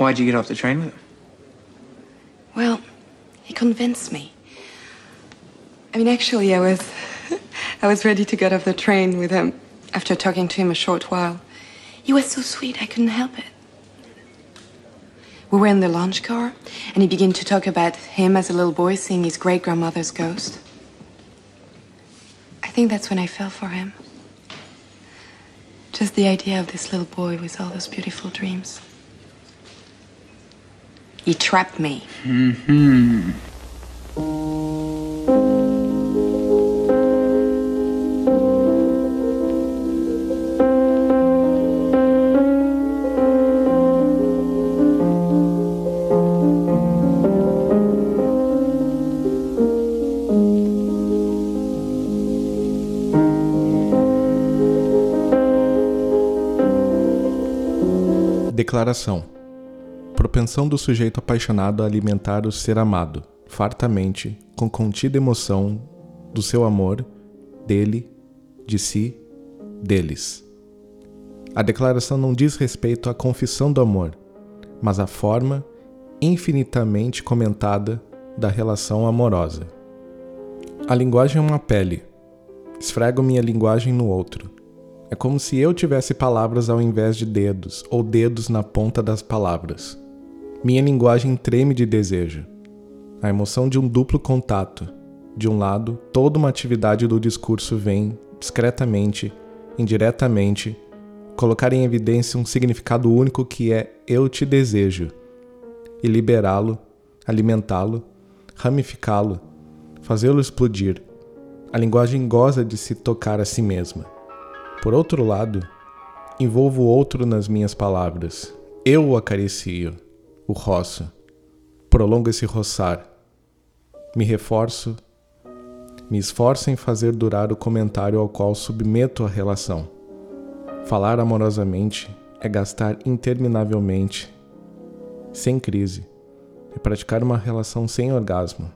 Why'd you get off the train with him? Well, he convinced me. I mean, actually, I was, I was ready to get off the train with him after talking to him a short while. He was so sweet, I couldn't help it. We were in the lunch car, and he began to talk about him as a little boy seeing his great grandmother's ghost. I think that's when I fell for him. Just the idea of this little boy with all those beautiful dreams. He trapped me. Mm-hmm. Declaração: Propensão do sujeito apaixonado a alimentar o ser amado, fartamente, com contida emoção do seu amor, dele, de si, deles. A declaração não diz respeito à confissão do amor, mas à forma infinitamente comentada da relação amorosa. A linguagem é uma pele. Esfrego minha linguagem no outro. É como se eu tivesse palavras ao invés de dedos, ou dedos na ponta das palavras. Minha linguagem treme de desejo. A emoção de um duplo contato. De um lado, toda uma atividade do discurso vem, discretamente, indiretamente, colocar em evidência um significado único que é eu te desejo, e liberá-lo, alimentá-lo, ramificá-lo, fazê-lo explodir. A linguagem goza de se tocar a si mesma. Por outro lado, envolvo o outro nas minhas palavras. Eu o acaricio, o roço, prolongo esse roçar. Me reforço, me esforço em fazer durar o comentário ao qual submeto a relação. Falar amorosamente é gastar interminavelmente, sem crise, é praticar uma relação sem orgasmo.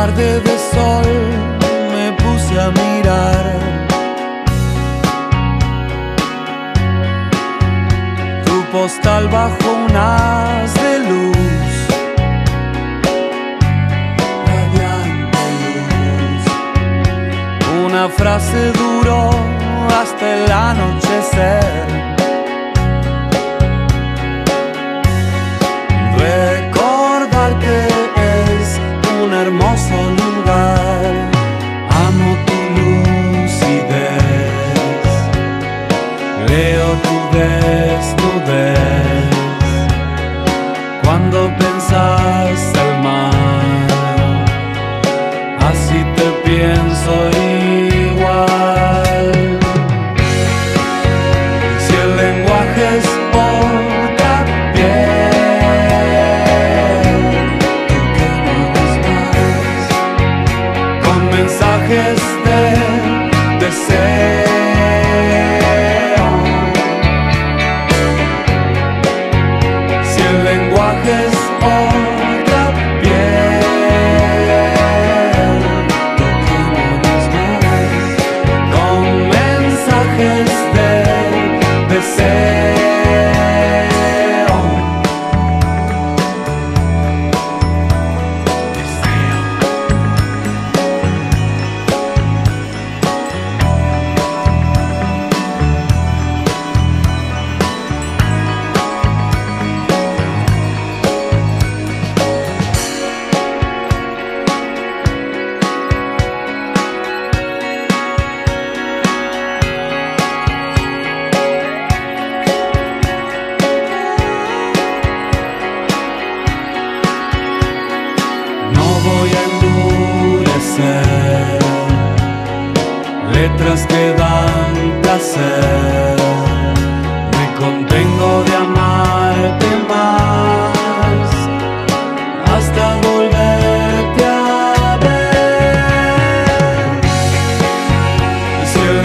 Tarde de sol me puse a mirar tu postal bajo un haz de luz, radiante luz. Una frase duró hasta el anochecer. Hermoso lugar.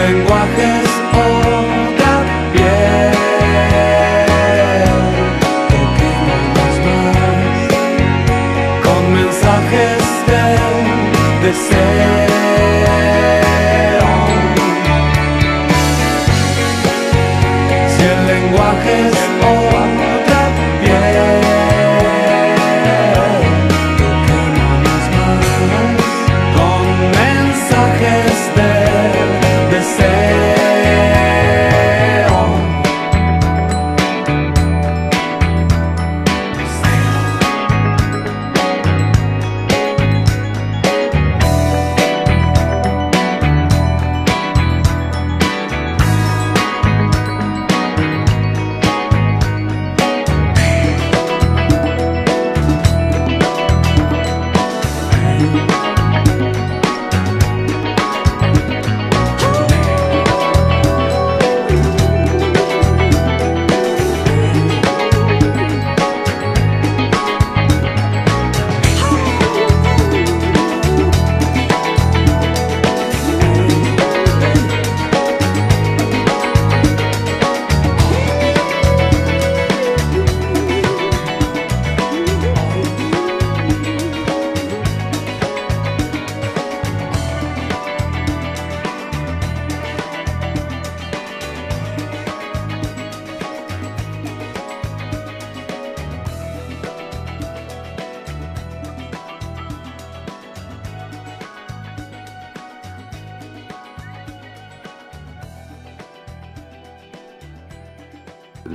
Lenguaje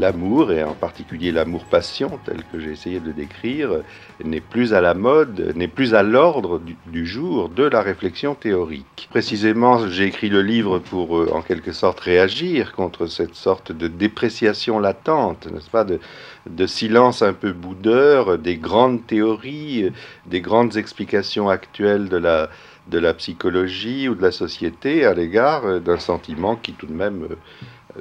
L'amour, et en particulier l'amour-passion, tel que j'ai essayé de décrire, n'est plus à la mode, n'est plus à l'ordre du, jour de la réflexion théorique. Précisément, j'ai écrit le livre pour, euh, en quelque sorte, réagir contre cette sorte de dépréciation latente, n'est-ce pas, de, silence un peu boudeur des grandes théories, des grandes explications actuelles de la, de la psychologie ou de la société à l'égard euh, d'un sentiment qui tout de même euh,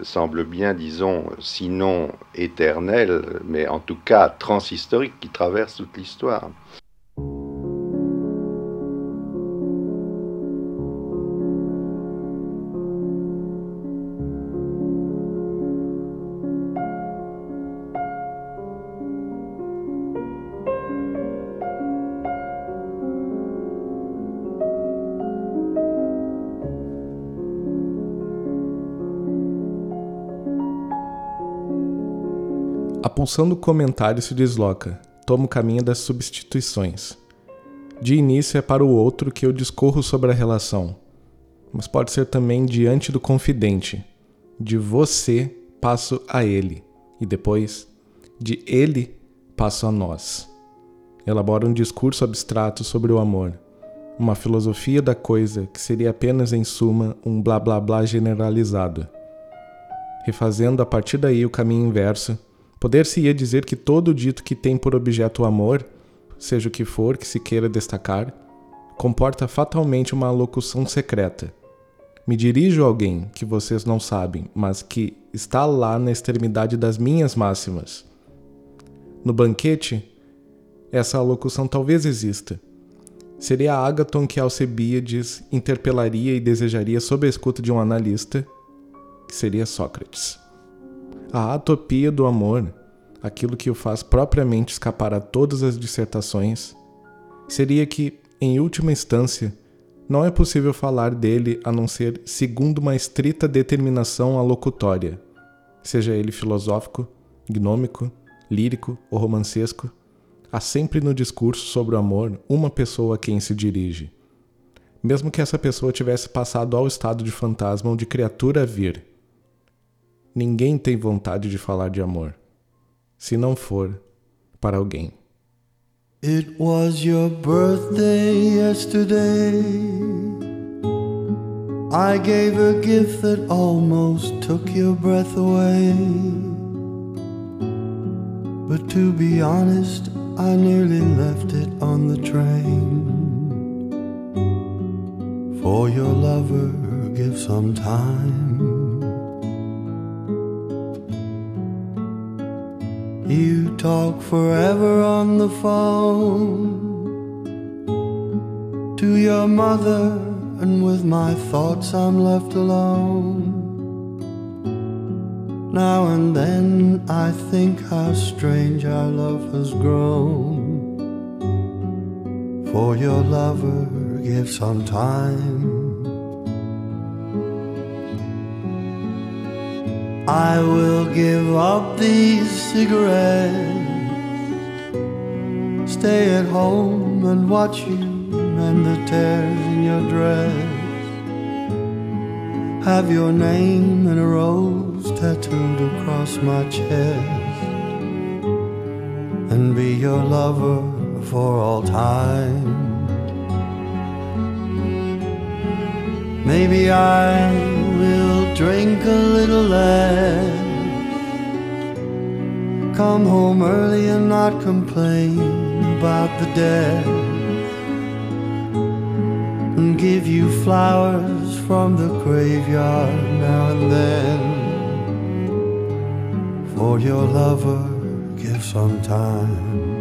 semble bien, disons, sinon éternel, mais en tout cas transhistorique qui traverse toute l'histoire. A pulsão do comentário se desloca, toma o caminho das substituições. De início é para o outro que eu discorro sobre a relação, mas pode ser também diante do confidente. De você passo a ele, e depois, de ele passo a nós. Elaboro um discurso abstrato sobre o amor, uma filosofia da coisa que seria apenas, em suma, um blá blá blá generalizado. Refazendo a partir daí o caminho inverso, Poder-se-ia dizer que todo dito que tem por objeto o amor, seja o que for que se queira destacar, comporta fatalmente uma alocução secreta. Me dirijo a alguém que vocês não sabem, mas que está lá na extremidade das minhas máximas. No banquete, essa alocução talvez exista. Seria Agaton que Alcebiades interpelaria e desejaria sob a escuta de um analista, que seria Sócrates. A atopia do amor, aquilo que o faz propriamente escapar a todas as dissertações, seria que, em última instância, não é possível falar dele a não ser segundo uma estrita determinação alocutória, seja ele filosófico, gnômico, lírico ou romancesco, há sempre no discurso sobre o amor uma pessoa a quem se dirige. Mesmo que essa pessoa tivesse passado ao estado de fantasma ou de criatura a vir, Ninguém tem vontade de falar de amor, se não for para alguém. It was your birthday yesterday. I gave a gift that almost took your breath away. But to be honest, I nearly left it on the train. For your lover, give some time. You talk forever on the phone to your mother and with my thoughts I'm left alone. Now and then I think how strange our love has grown. For your lover give some time. I will give up these cigarettes. Stay at home and watch you mend the tears in your dress. Have your name in a rose tattooed across my chest. And be your lover for all time. Maybe I drink a little less. Come home early and not complain about the dead. And give you flowers from the graveyard now and then. For your lover, give some time.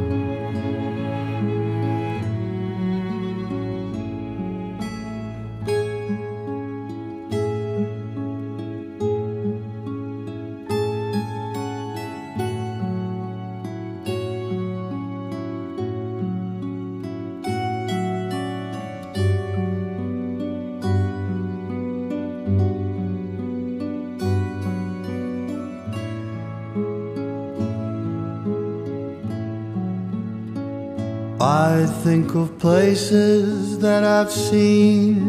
I think of places that I've seen.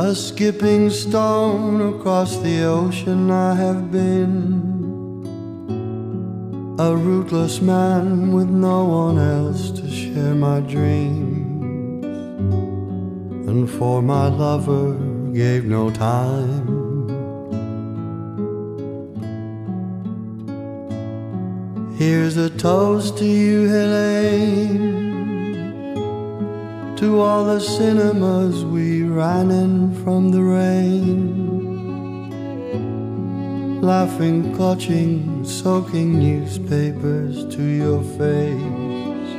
A skipping stone across the ocean I have been. A rootless man with no one else to share my dreams. And for my lover gave no time. Here's a toast to you, Helene. To all the cinemas we ran in from the rain. Laughing, clutching, soaking newspapers to your face.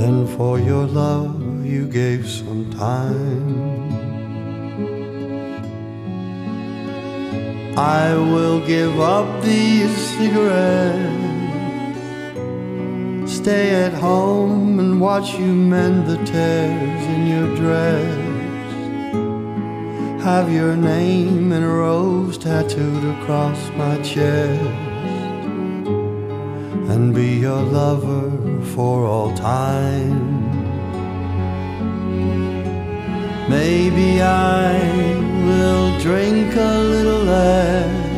Then for your love you gave some time. I will give up these cigarettes. Stay at home and watch you mend the tears in your dress. Have your name in a rose tattooed across my chest. And be your lover for all time. Maybe I will drink a little less.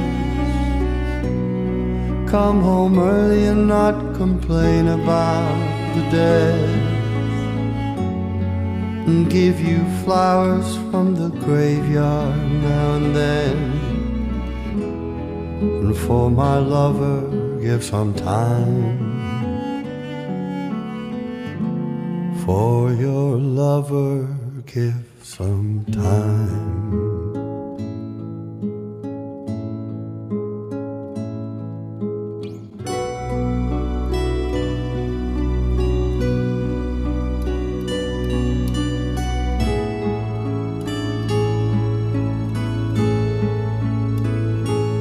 Come home early and not complain about the dead. And give you flowers from the graveyard now and then. And for my lover, give some time. For your lover, give some time.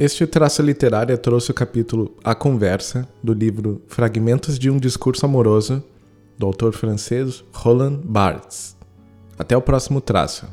Este traço literário trouxe o capítulo A Conversa, do livro Fragmentos de um Discurso Amoroso, do autor francês Roland Barthes. Até o próximo traço.